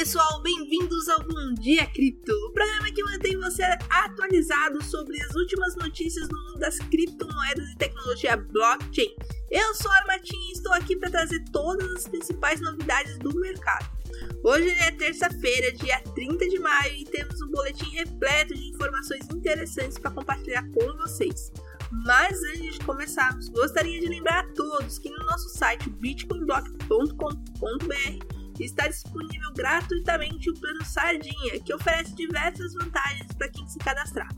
pessoal, bem-vindos ao Bom Dia Cripto, o programa que mantém você atualizado sobre as últimas notícias no mundo das criptomoedas e tecnologia blockchain. Eu sou a Armatinha e estou aqui para trazer todas as principais novidades do mercado. Hoje é terça-feira, dia 30 de maio, e temos um boletim repleto de informações interessantes para compartilhar com vocês. Mas antes de começarmos, gostaria de lembrar a todos que no nosso site bitcoinblock.com.br está disponível gratuitamente o plano Sardinha, que oferece diversas vantagens para quem se cadastrar.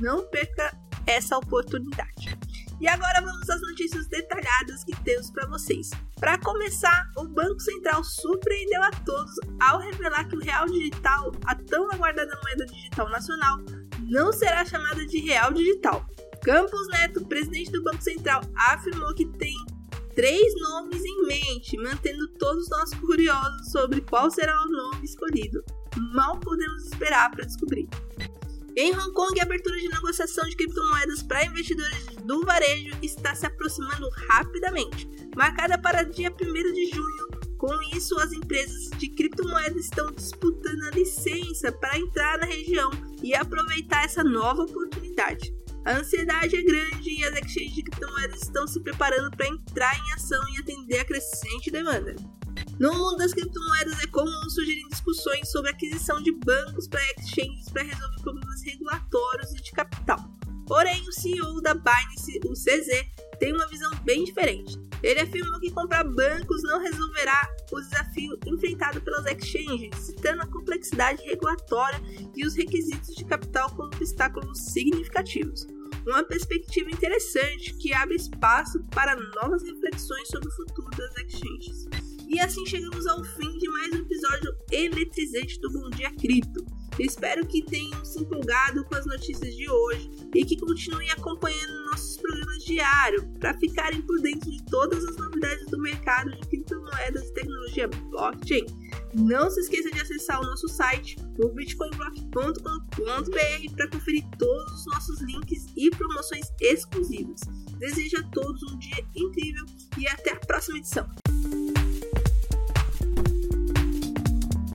Não perca essa oportunidade. E agora vamos às notícias detalhadas que temos para vocês. Para começar, o Banco Central surpreendeu a todos ao revelar que o real digital, a tão aguardada moeda digital nacional, não será chamada de real digital. Campos Neto, presidente do Banco Central, afirmou que tem três nomes em mente, mantendo todos nós curiosos sobre qual será o nome escolhido. Mal podemos esperar para descobrir. Em Hong Kong, a abertura de negociação de criptomoedas para investidores do varejo está se aproximando rapidamente, marcada para dia 1 de junho. Com isso, as empresas de criptomoedas estão disputando a licença para entrar na região e aproveitar essa nova oportunidade. A ansiedade é grande e as exchanges de criptomoedas estão se preparando para entrar em ação e atender a crescente demanda. No mundo das criptomoedas é comum surgirem discussões sobre aquisição de bancos para exchanges para resolver problemas regulatórios e de capital. Porém, o CEO da Binance, o CZ, tem uma visão bem diferente. Ele afirmou que comprar bancos não resolverá o desafio enfrentado pelas exchanges, citando a complexidade regulatória e os requisitos de capital como obstáculos significativos. Uma perspectiva interessante que abre espaço para novas reflexões sobre o futuro das exchanges. E assim chegamos ao fim de mais um episódio eletrizante do Bom Dia Cripto. Espero que tenham se empolgado com as notícias de hoje e que continuem acompanhando nossos programas diários para ficarem por dentro de todas as novidades do mercado de criptomoedas e tecnologia blockchain. Não se esqueça de acessar o nosso site, o bitcoinblock.com.br, para conferir todos os nossos links e promoções exclusivas. Desejo a todos um dia incrível e até a próxima edição.